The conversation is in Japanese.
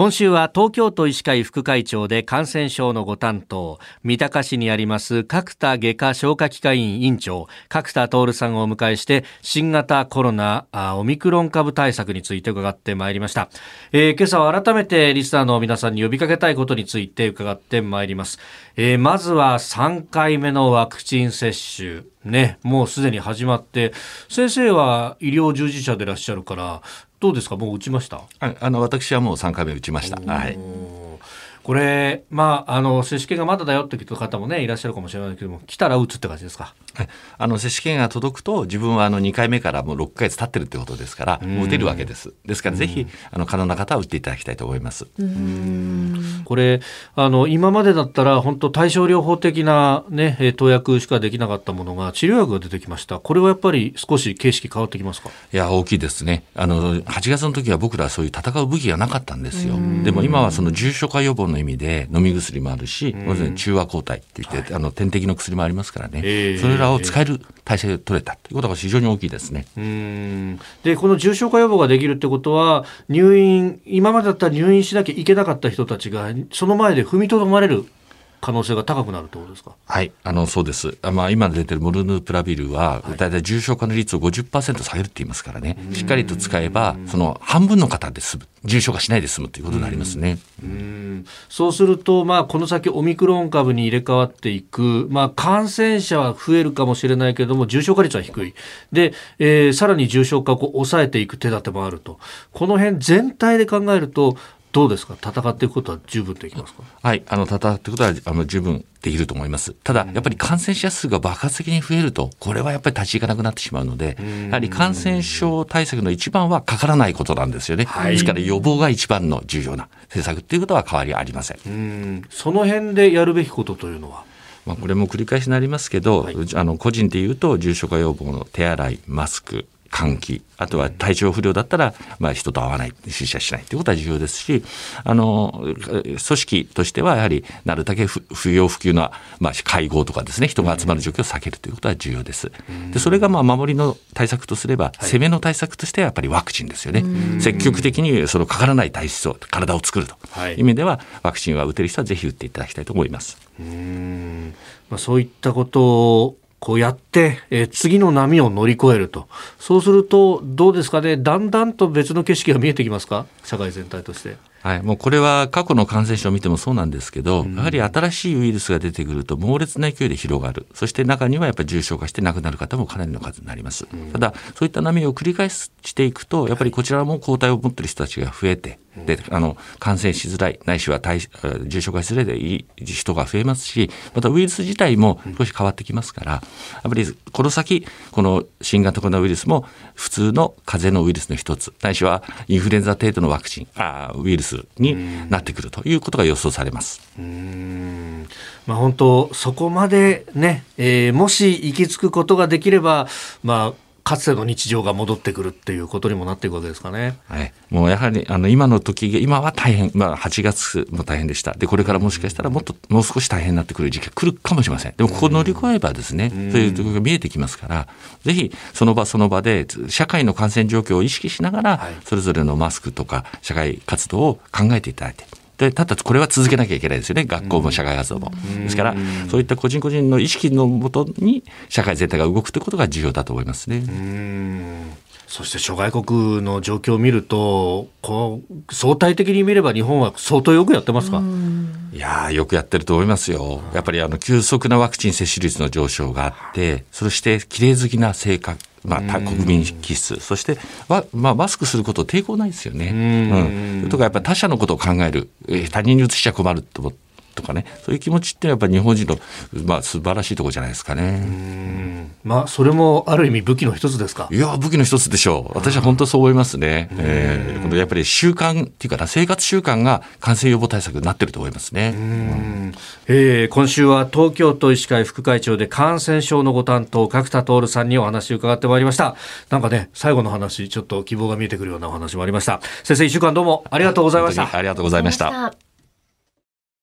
今週は東京都医師会副会長で感染症のご担当三鷹市にあります角田外科消化器科院院長角田徹さんをお迎えして新型コロナオミクロン株対策について伺ってまいりました、えー、今朝は改めてリスナーの皆さんに呼びかけたいことについて伺ってまいります、えー、まずは3回目のワクチン接種。ね、もうすでに始まって、先生は医療従事者でいらっしゃるから、どうですか、もう打ちました？あの私はもう3回目打ちました。はい。これ、まあ、あの接種券がまだだよっていう方もねいらっしゃるかもしれないけども来たら打つって感じですか？あの接種券が届くと自分はあの2回目からもう6か月経ってるってことですからもう打てるわけです。ですからぜひあの可能な方は打っていただきたいと思いますこれあの今までだったら本当対症療法的な、ね、投薬しかできなかったものが治療薬が出てきました。これはやっぱり少し形式変わってきますか？いや大きいですね。あの8月の時は僕らはそういう戦う武器がなかったんですよ。でも今はその重症化予防の意味で飲み薬もあるし、中和抗体って言って、はい、あの点滴の薬もありますからね、えー、それらを使える体制を取れたということが非常に大きいですね。でこの重症化予防ができるってことは入院今までだったら入院しなきゃいけなかった人たちがその前で踏みとどまれる可能性が高くなるということですか？はい、あのそうです。あまあ今出てるモルヌプラビルはだいたい重症化の率を50%下げるって言いますからね。しっかりと使えばその半分の方で済む、重症化しないで済むということになりますね。うんそうするとまあこの先オミクロン株に入れ替わっていく、まあ感染者は増えるかもしれないけれども重症化率は低い。で、えー、さらに重症化を抑えていく手立てもあると。この辺全体で考えるとどうですか？戦っていくことは十分できますか？はいあの戦っていくことはあの十分できると思います。ただ、やっぱり感染者数が爆発的に増えるとこれはやっぱり立ち行かなくなってしまうのでやはり感染症対策の一番はかからないことなんですよね、はい、ですから予防が一番の重要な政策っていうことは変わりありません。その辺でやるべきことというのは？まあ、これも繰り返しになりますけど、はい、あの個人でいうと重症化予防の手洗いマスク換気あとは体調不良だったら、まあ、人と会わない出社しないということは重要ですしあの組織としてはやはりなるだけ不要不急な、まあ、会合とかですね人が集まる状況を避けるということは重要です。でそれがまあ守りの対策とすれば、攻めの対策としてはやっぱりワクチンですよね。積極的にそのかからない体質を体を作るという意味では、ワクチンは打てる人はぜひ打っていただきたいと思います。うんまあ、そういったことをこうやって、えー、次の波を乗り越えると。そうすると、どうですかね、だんだんと別の景色が見えてきますか？社会全体として。はい、もうこれは過去の感染症を見てもそうなんですけど、うん、やはり新しいウイルスが出てくると猛烈な勢いで広がる。そして中にはやっぱり重症化して亡くなる方もかなりの数になります。うん、ただ、そういった波を繰り返していくと、やっぱりこちらも抗体を持っている人たちが増えて、であの感染しづらいないしは重症化しづらいでいい人が増えますしまたウイルス自体も少し変わってきますから、やっぱりこの先この新型コロナウイルスも普通の風邪のウイルスの一つないしはインフルエンザ程度のワクチンあウイルスになってくるということが予想されます。うん。まあ、本当そこまでね、えー、もし行き着くことができればまあかつての日常が戻ってくるっていうことにもなっていくわけですかね。はい、もうやはりあの今の時今は大変、まあ、8月も大変でした。でこれからもしかしたらもっともう少し大変になってくる時期が来るかもしれません。でもここ乗り越えればですね、そういうところが見えてきますからぜひその場その場で社会の感染状況を意識しながら、それぞれのマスクとか社会活動を考えていただいてでただこれは続けなきゃいけないですよね学校も社会活動も。ですからそういった個人個人の意識のもとに社会全体が動くということが重要だと思いますね。そして諸外国の状況を見るとこう相対的に見れば日本は相当よくやってますか？いやよくやってると思いますよ。やっぱりあの急速なワクチン接種率の上昇があってそして綺麗好きな性格まあ、国民気質、そしてまあ、マスクすること抵抗ないですよね。うん、とかやっぱり他者のことを考える、他人に移しちゃ困ると思って。とかねそういう気持ちってやっぱり日本人の、まあ、素晴らしいところじゃないですかね。まあそれもある意味武器の一つですか？いや武器の一つでしょう私は本当そう思いますね。えー、やっぱり習慣っていうかな生活習慣が感染予防対策になってると思いますね。うんえー、今週は東京都医師会副会長で感染症のご担当角田徹さんにお話を伺ってまいりました。なんかね最後の話ちょっと希望が見えてくるようなお話もありました。先生一週間どうもありがとうございました。ありがとうございました。